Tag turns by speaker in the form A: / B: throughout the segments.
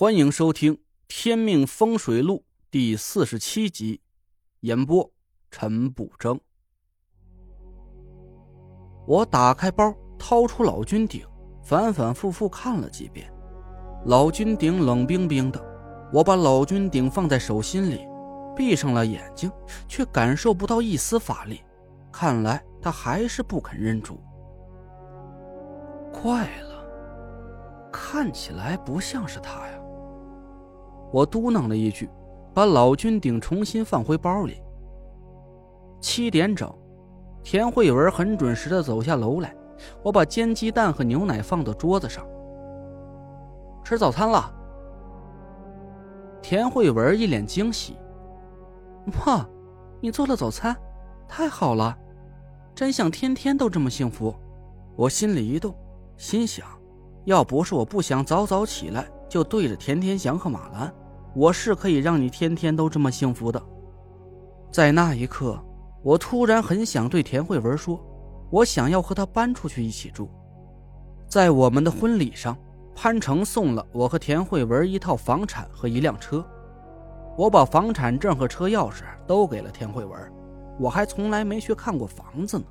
A: 欢迎收听《天命风水录》第四十七集，演播陈不争。我打开包，掏出老君鼎，反反复复看了几遍。老君鼎冷冰冰的，我把老君鼎放在手心里，闭上了眼睛，却感受不到一丝法力。看来他还是不肯认主。怪了，看起来不像是他呀。我嘟囔了一句，把老君鼎重新放回包里。七点整，田慧文很准时的走下楼来。我把煎鸡蛋和牛奶放到桌子上。吃早餐了。田慧文一脸惊喜：“哇，你做了早餐，太好了！真想天天都这么幸福。”我心里一动，心想：要不是我不想早早起来，就对着田天祥和马兰。我是可以让你天天都这么幸福的。在那一刻，我突然很想对田慧文说：“我想要和她搬出去一起住。”在我们的婚礼上，潘成送了我和田慧文一套房产和一辆车。我把房产证和车钥匙都给了田慧文，我还从来没去看过房子呢。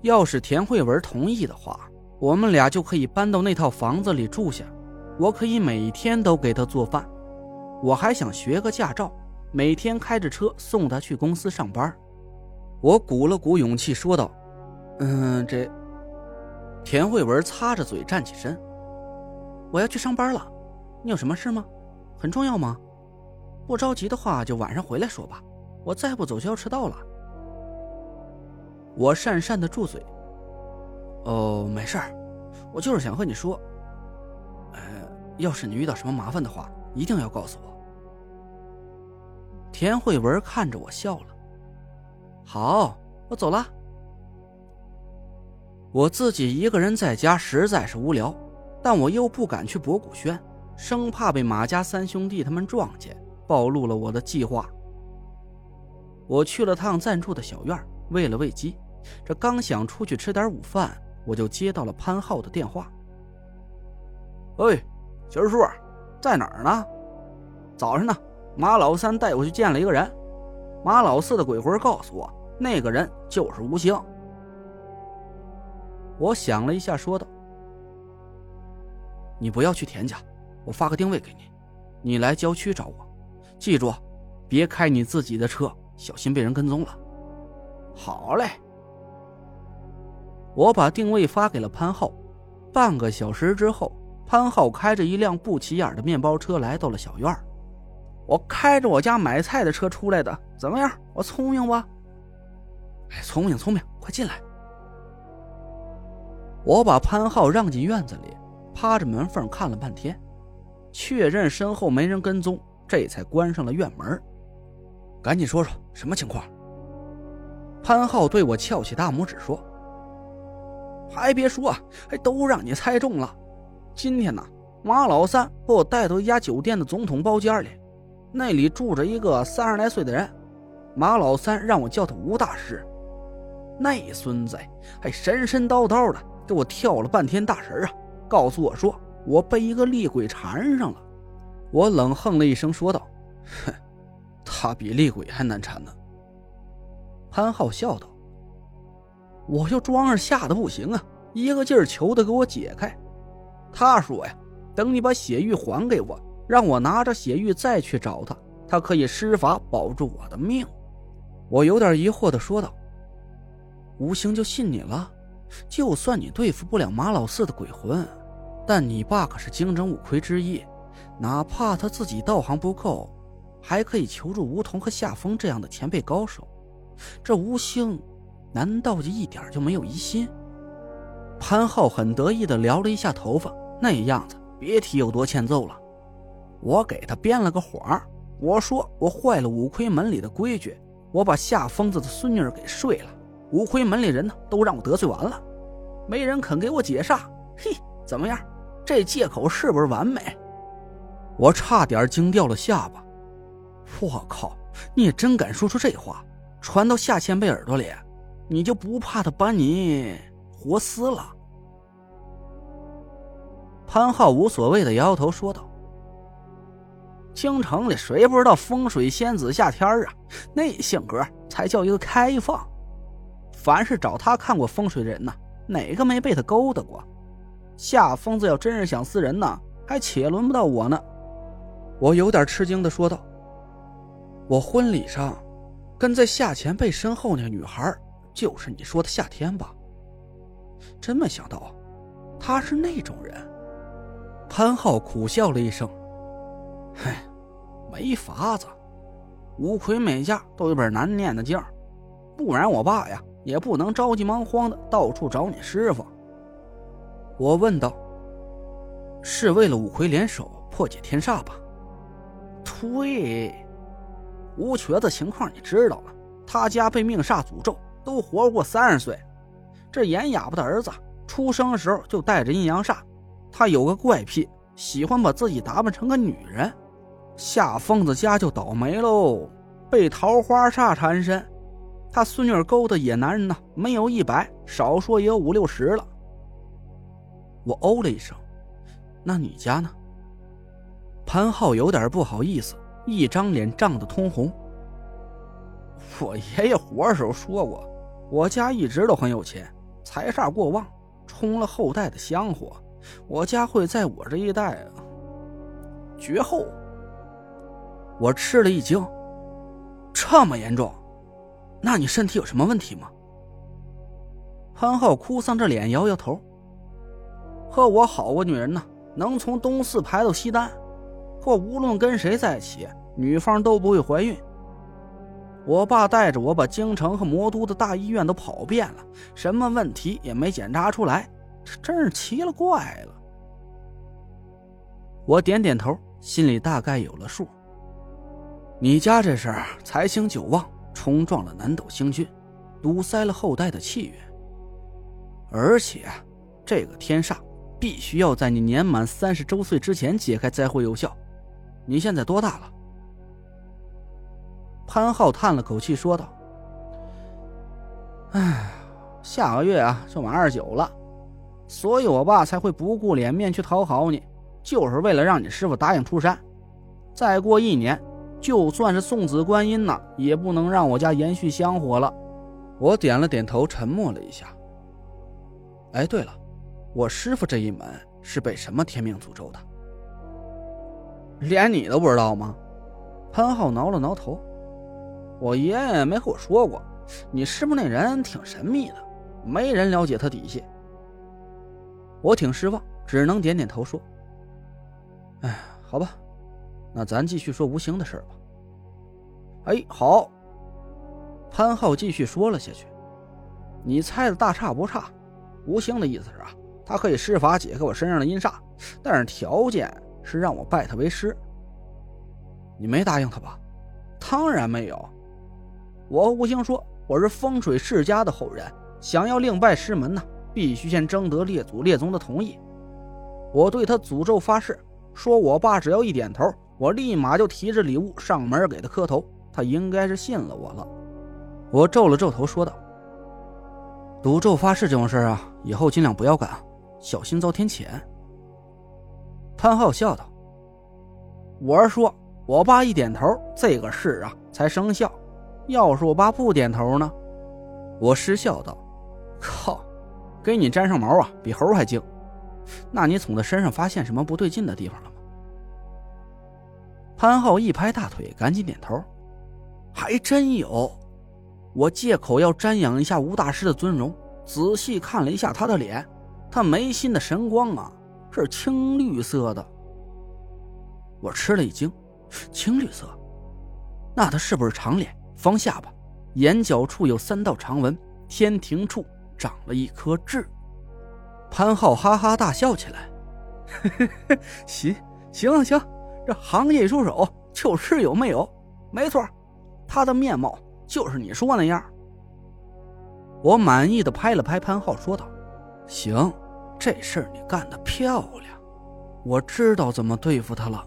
A: 要是田慧文同意的话，我们俩就可以搬到那套房子里住下。我可以每天都给他做饭，我还想学个驾照，每天开着车送他去公司上班。我鼓了鼓勇气说道：“嗯，这。”田慧文擦着嘴站起身：“我要去上班了，你有什么事吗？很重要吗？不着急的话就晚上回来说吧，我再不走就要迟到了。”我讪讪的住嘴：“哦，没事儿，我就是想和你说。”呃要是你遇到什么麻烦的话，一定要告诉我。田慧文看着我笑了。好，我走了。我自己一个人在家实在是无聊，但我又不敢去博古轩，生怕被马家三兄弟他们撞见，暴露了我的计划。我去了趟暂住的小院，喂了喂鸡。这刚想出去吃点午饭，我就接到了潘浩的电话。喂。秦叔在哪儿呢？早上呢，马老三带我去见了一个人。马老四的鬼魂告诉我，那个人就是吴兴。我想了一下，说道：“你不要去田家，我发个定位给你，你来郊区找我。记住，别开你自己的车，小心被人跟踪了。”好嘞。我把定位发给了潘浩。半个小时之后。潘浩开着一辆不起眼的面包车来到了小院我开着我家买菜的车出来的，怎么样？我聪明吧？哎，聪明聪明，快进来！我把潘浩让进院子里，趴着门缝看了半天，确认身后没人跟踪，这才关上了院门。赶紧说说什么情况？潘浩对我翘起大拇指说：“还别说，还都让你猜中了。”今天呢，马老三把我带到一家酒店的总统包间里，那里住着一个三十来岁的人。马老三让我叫他吴大师。那孙子还神神叨叨的给我跳了半天大神啊，告诉我说我被一个厉鬼缠上了。我冷哼了一声，说道：“哼，他比厉鬼还难缠呢。”潘浩笑道：“我就装着吓得不行啊，一个劲儿求他给我解开。”他说呀，等你把血玉还给我，让我拿着血玉再去找他，他可以施法保住我的命。我有点疑惑的说道：“吴兴就信你了？就算你对付不了马老四的鬼魂，但你爸可是京城五魁之一，哪怕他自己道行不够，还可以求助吴桐和夏风这样的前辈高手。这吴兴，难道就一点就没有疑心？”潘浩很得意的撩了一下头发。那样子，别提有多欠揍了。我给他编了个谎，我说我坏了五魁门里的规矩，我把夏疯子的孙女给睡了。五魁门里人呢，都让我得罪完了，没人肯给我解煞。嘿，怎么样？这借口是不是完美？我差点惊掉了下巴。我靠，你也真敢说出这话，传到夏前辈耳朵里，你就不怕他把你活撕了？潘浩无所谓的摇摇头说道：“京城里谁不知道风水仙子夏天啊？那性格才叫一个开放。凡是找他看过风水的人呐，哪个没被他勾搭过？夏疯子要真是想撕人呢，还且轮不到我呢。”我有点吃惊的说道：“我婚礼上跟在夏前辈身后那个女孩，就是你说的夏天吧？真没想到，他是那种人。”潘浩苦笑了一声：“唉，没法子，五魁每家都有本难念的经，不然我爸呀也不能着急忙慌的到处找你师傅。”我问道：“是为了五魁联手破解天煞吧？”“对，吴瘸子情况你知道了，他家被命煞诅咒，都活过三十岁。这严哑巴的儿子出生时候就带着阴阳煞。”他有个怪癖，喜欢把自己打扮成个女人。夏疯子家就倒霉喽，被桃花煞缠身。他孙女勾的野男人呢，没有一百，少说也有五六十了。我哦了一声，那你家呢？潘浩有点不好意思，一张脸涨得通红。我爷爷活的时候说过，我家一直都很有钱，财煞过旺，冲了后代的香火。我家会在我这一代绝后。我吃了一惊，这么严重？那你身体有什么问题吗？潘浩哭丧着脸摇摇头。和我好过女人呢，能从东四排到西单，或无论跟谁在一起，女方都不会怀孕。我爸带着我把京城和魔都的大医院都跑遍了，什么问题也没检查出来。这真是奇了怪了。我点点头，心里大概有了数。你家这事财星久旺，冲撞了南斗星君，堵塞了后代的气运。而且，这个天煞必须要在你年满三十周岁之前解开才会有效。你现在多大了？潘浩叹了口气说道：“哎，下个月啊就满二十九了。”所以，我爸才会不顾脸面去讨好你，就是为了让你师傅答应出山。再过一年，就算是送子观音呢，也不能让我家延续香火了。我点了点头，沉默了一下。哎，对了，我师傅这一门是被什么天命诅咒的？连你都不知道吗？潘浩挠了挠头。我爷爷没和我说过，你师傅那人挺神秘的，没人了解他底细。我挺失望，只能点点头说：“哎，好吧，那咱继续说吴兴的事吧。”哎，好。潘浩继续说了下去：“你猜的大差不差。吴兴的意思是啊，他可以施法解开我身上的阴煞，但是条件是让我拜他为师。你没答应他吧？当然没有。我和吴兴说，我是风水世家的后人，想要另拜师门呢。”必须先征得列祖列宗的同意。我对他诅咒发誓，说我爸只要一点头，我立马就提着礼物上门给他磕头。他应该是信了我了。我皱了皱头，说道：“赌咒发誓这种事啊，以后尽量不要干，小心遭天谴。”潘浩笑道：“我是说，我爸一点头，这个事啊才生效。要是我爸不点头呢？”我失笑道：“靠！”给你粘上毛啊，比猴还精。那你从他身上发现什么不对劲的地方了吗？潘浩一拍大腿，赶紧点头。还真有。我借口要瞻仰一下吴大师的尊容，仔细看了一下他的脸，他眉心的神光啊，是青绿色的。我吃了一惊，青绿色？那他是不是长脸、方下巴，眼角处有三道长纹，天庭处？长了一颗痣，潘浩哈哈大笑起来。行行行，这行业出手就是有没有？没错，他的面貌就是你说那样。我满意的拍了拍潘浩，说道：“行，这事儿你干得漂亮，我知道怎么对付他了。”